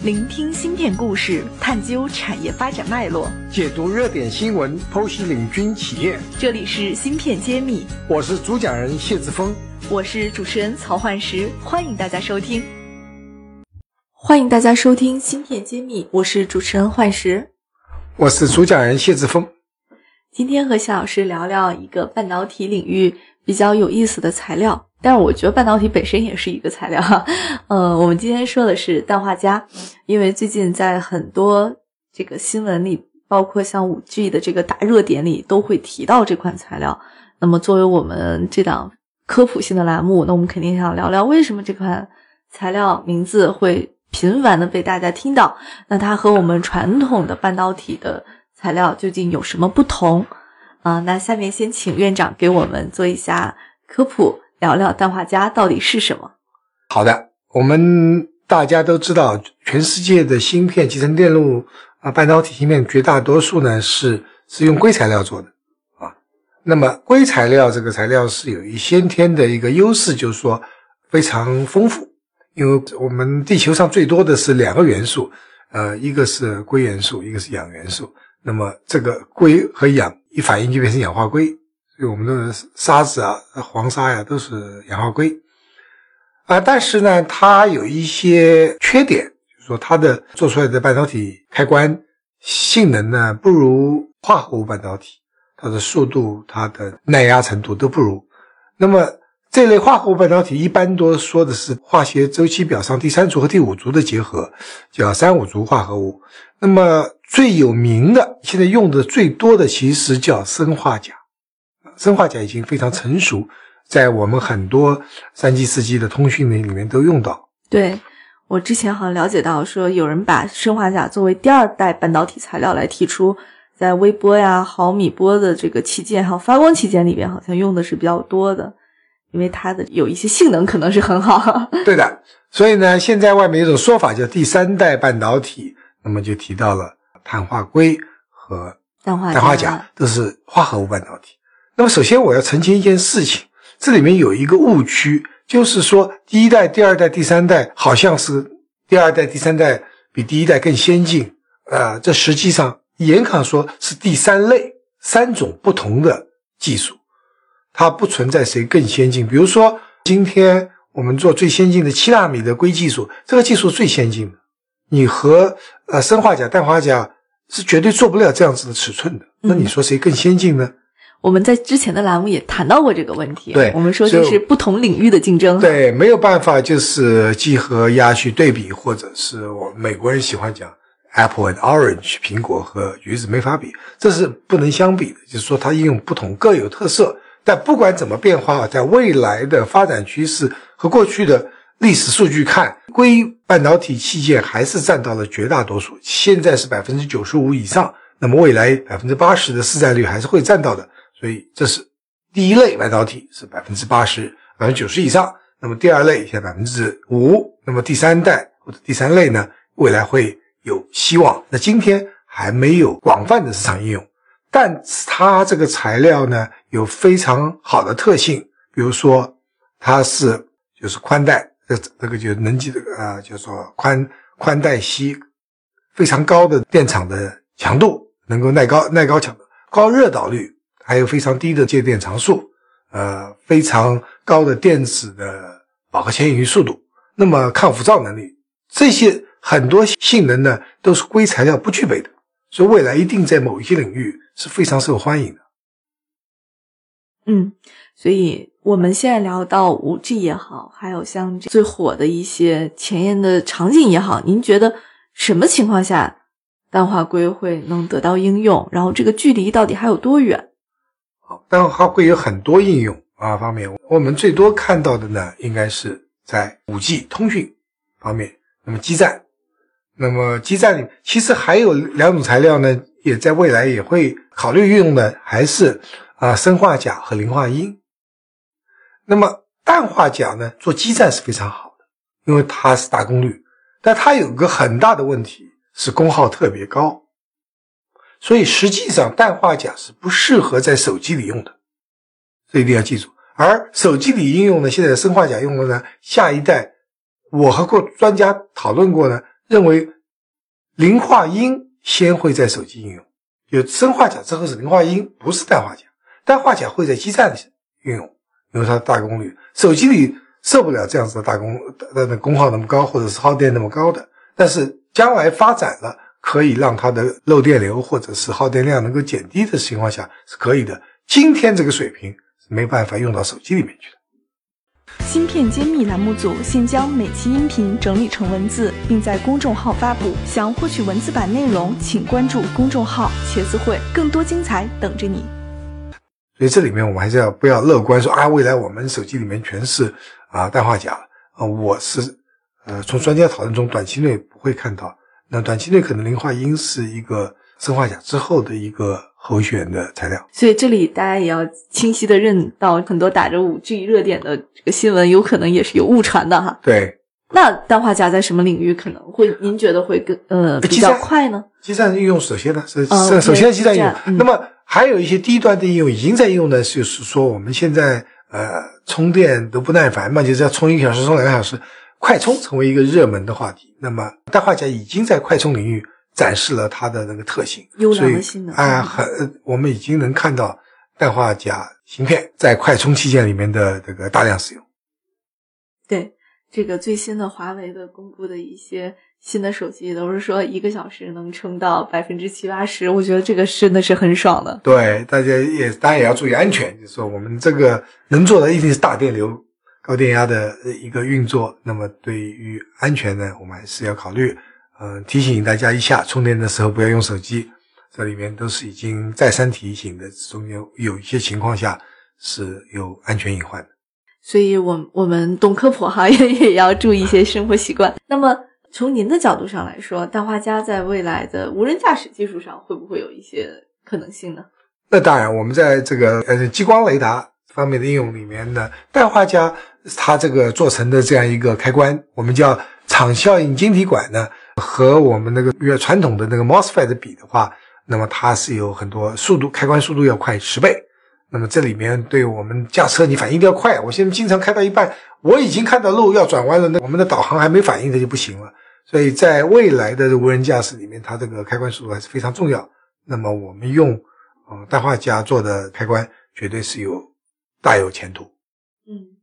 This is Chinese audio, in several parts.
聆听芯片故事，探究产业发展脉络，解读热点新闻，剖析领军企业。这里是芯片揭秘，我是主讲人谢志峰，我是主持人曹焕石，欢迎大家收听。欢迎大家收听芯片揭秘，我是主持人焕石，我是主讲人谢志峰。今天和谢老师聊聊一个半导体领域比较有意思的材料。但是我觉得半导体本身也是一个材料，呃，我们今天说的是氮化镓，因为最近在很多这个新闻里，包括像五 G 的这个大热点里，都会提到这款材料。那么作为我们这档科普性的栏目，那我们肯定想聊聊为什么这款材料名字会频繁的被大家听到，那它和我们传统的半导体的材料究竟有什么不同？啊，那下面先请院长给我们做一下科普。聊聊氮化镓到底是什么？好的，我们大家都知道，全世界的芯片、集成电路啊、半导体芯片，绝大多数呢是是用硅材料做的啊。那么硅材料这个材料是有一先天的一个优势，就是说非常丰富，因为我们地球上最多的是两个元素，呃，一个是硅元素，一个是氧元素。那么这个硅和氧一反应就变成氧化硅。所以我们的沙子啊、黄沙呀，都是氧化硅啊。但是呢，它有一些缺点，就是说它的做出来的半导体开关性能呢，不如化合物半导体，它的速度、它的耐压程度都不如。那么这类化合物半导体一般都说的是化学周期表上第三族和第五族的结合，叫三五族化合物。那么最有名的，现在用的最多的，其实叫砷化钾。砷化钾已经非常成熟，在我们很多三 G、四 G 的通讯里里面都用到。对我之前好像了解到，说有人把砷化钾作为第二代半导体材料来提出，在微波呀、毫米波的这个器件还有发光器件里边，好像用的是比较多的，因为它的有一些性能可能是很好。对的，所以呢，现在外面有种说法叫第三代半导体，那么就提到了碳化硅和氮化氮化钾都是化合物半导体。那么，首先我要澄清一件事情，这里面有一个误区，就是说第一代、第二代、第三代好像是第二代、第三代比第一代更先进，啊，这实际上严格说是第三类三种不同的技术，它不存在谁更先进。比如说，今天我们做最先进的七纳米的硅技术，这个技术最先进的，你和呃砷化钾、氮化钾是绝对做不了这样子的尺寸的。那你说谁更先进呢？我们在之前的栏目也谈到过这个问题，对，我们说这是不同领域的竞争，对，没有办法就是鸡和鸭去对比，或者是我美国人喜欢讲 apple and orange，苹果和橘子没法比，这是不能相比的，就是说它应用不同各有特色，但不管怎么变化，在未来的发展趋势和过去的历史数据看，硅半导体器件还是占到了绝大多数，现在是百分之九十五以上，那么未来百分之八十的市占率还是会占到的。所以这是第一类半导体是百分之八十、百分之九十以上。那么第二类现在百分之五，那么第三代或者第三类呢，未来会有希望。那今天还没有广泛的市场应用，但它这个材料呢有非常好的特性，比如说它是就是宽带，这这个就能级这个啊，叫做宽宽带锡，非常高的电场的强度，能够耐高耐高强度，高热导率。还有非常低的介电常数，呃，非常高的电子的饱和迁移速度，那么抗辐照能力，这些很多性能呢，都是硅材料不具备的，所以未来一定在某一些领域是非常受欢迎的。嗯，所以我们现在聊到五 G 也好，还有像最火的一些前沿的场景也好，您觉得什么情况下氮化硅会能得到应用？然后这个距离到底还有多远？但它会有很多应用啊方面，我们最多看到的呢，应该是在五 G 通讯方面。那么基站，那么基站里其实还有两种材料呢，也在未来也会考虑运用的，还是啊砷化钾和磷化铟。那么氮化钾呢，做基站是非常好的，因为它是大功率，但它有个很大的问题是功耗特别高。所以实际上，氮化钾是不适合在手机里用的，这一定要记住。而手机里应用呢，现在砷化钾用的呢，下一代，我和过专家讨论过呢，认为磷化铟先会在手机应用，有砷化钾之后是磷化铟，不是氮化钾。氮化钾会在基站运用，因为它大功率，手机里受不了这样子的大功的的功耗那么高，或者是耗电那么高的。但是将来发展了，可以让它的漏电流或者是耗电量能够减低的情况下是可以的。今天这个水平是没办法用到手机里面去的。芯片揭秘栏目组现将每期音频整理成文字，并在公众号发布。想获取文字版内容，请关注公众号“茄子会”，更多精彩等着你。所以这里面我们还是要不要乐观说啊，未来我们手机里面全是啊氮化钾啊，我是呃从专家讨论中短期内不会看到，那短期内可能磷化铟是一个砷化钾之后的一个候选的材料。所以这里大家也要清晰的认到，很多打着五 G 热点的这个新闻，有可能也是有误传的哈。对，那氮化镓在什么领域可能会您觉得会更呃比较快呢？基站应用首先呢是嗯首先基站应用，嗯那么还有一些低端的应用已经在应用的，就是说我们现在呃充电都不耐烦嘛，就是要充一个小时、充两个小时，快充成为一个热门的话题。那么氮化镓已经在快充领域展示了它的那个特性，优良的性能啊、嗯很呃我们已经能看到氮化钾芯片在快充器件里面的这个大量使用。对这个最新的华为的公布的一些新的手机，都是说一个小时能充到百分之七八十，我觉得这个真的是很爽的。对，大家也当然也要注意安全，就是说我们这个能做的一定是大电流、高电压的呃一个运作。那么对于安全呢，我们还是要考虑。嗯、提醒大家一下，充电的时候不要用手机，这里面都是已经再三提醒的，中间有一些情况下是有安全隐患的。所以我我们懂科普哈，也也要注意一些 生活习惯。那么从您的角度上来说，氮化镓在未来的无人驾驶技术上会不会有一些可能性呢？那当然，我们在这个呃激光雷达方面的应用里面呢，氮化镓它这个做成的这样一个开关，我们叫场效应晶体管呢，和我们那个越传统的那个 MOSFET 比的话，那么它是有很多速度，开关速度要快十倍。那么这里面对我们驾车，你反应一定要快。我现在经常开到一半，我已经看到路要转弯了，那我们的导航还没反应，这就不行了。所以在未来的无人驾驶里面，它这个开关速度还是非常重要。那么我们用嗯氮化镓做的开关，绝对是有大有前途。嗯，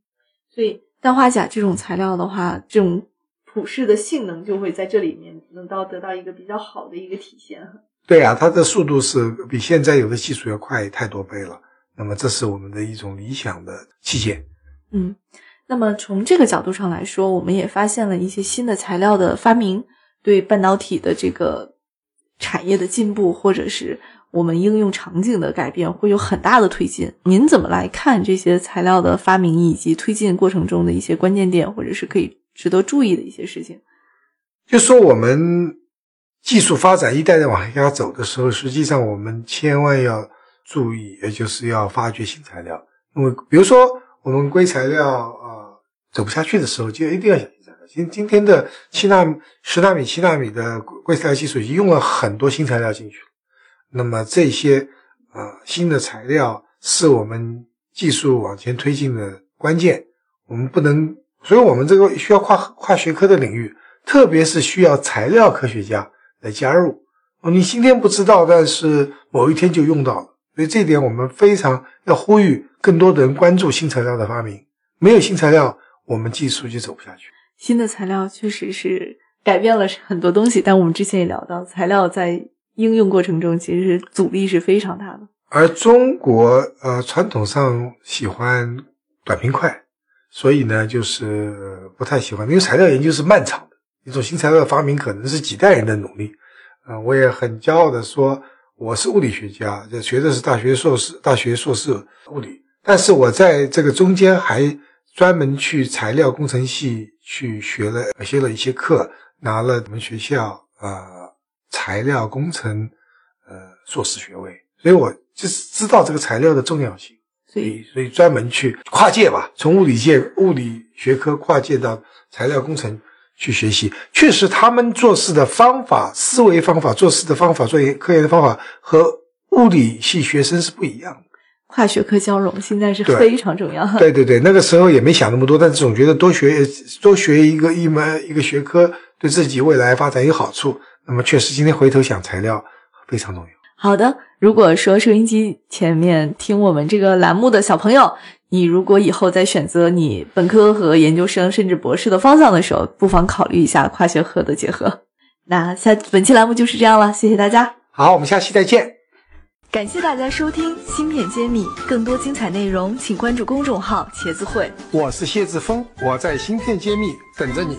所以氮化钾这种材料的话，这种普适的性能就会在这里面能到得到一个比较好的一个体现。对啊，它的速度是比现在有的技术要快太多倍了。那么这是我们的一种理想的器件。嗯，那么从这个角度上来说，我们也发现了一些新的材料的发明，对半导体的这个产业的进步，或者是我们应用场景的改变，会有很大的推进。您怎么来看这些材料的发明以及推进过程中的一些关键点，或者是可以值得注意的一些事情？就说我们技术发展一代代往下走的时候，实际上我们千万要注意，也就是要发掘新材料。因为比如说我们硅材料啊、走不下去的时候，就一定要想新材料。今今天的七纳米、十纳米、七纳米的硅材料技术已经用了很多新材料进去了。那么这些呃新的材料是我们技术往前推进的关键。我们不能，所以我们这个需要跨跨学科的领域，特别是需要材料科学家来加入。哦，你今天不知道，但是某一天就用到了。所以这一点我们非常要呼吁更多的人关注新材料的发明。没有新材料，我们技术就走不下去。新的材料确实是改变了很多东西，但我们之前也聊到，材料在应用过程中其实阻力是非常大的。而中国呃传统上喜欢短平快，所以呢就是不太喜欢，因为材料研究是漫长的，一种新材料的发明可能是几代人的努力。啊、我也很骄傲的说，我是物理学家，这学的是大学硕士、大学硕士物理，但是我在这个中间还专门去材料工程系去学了学了一些课，拿了我们学校呃材料工程呃硕士学位，所以我就是知道这个材料的重要性。所以所以专门去跨界吧，从物理界、物理学科跨界到材料工程去学习。确实，他们做事的方法、思维方法、做事的方法、做研科研的方法和物理系学生是不一样的。跨学科交融现在是对非常重要。对对对，那个时候也没想那么多，但是总觉得多学多学一个一门一个学科，对自己未来发展有好处，那么确实今天回头想材料非常重要。好的，如果说收音机前面听我们这个栏目的小朋友，你如果以后在选择你本科和研究生甚至博士的方向的时候，不妨考虑一下跨学科的结合。那下本期栏目就是这样了，谢谢大家。好，我们下期再见。感谢大家收听《芯片揭秘》，更多精彩内容请关注公众号“茄子会”。我是谢志峰，我在芯片揭秘等着你。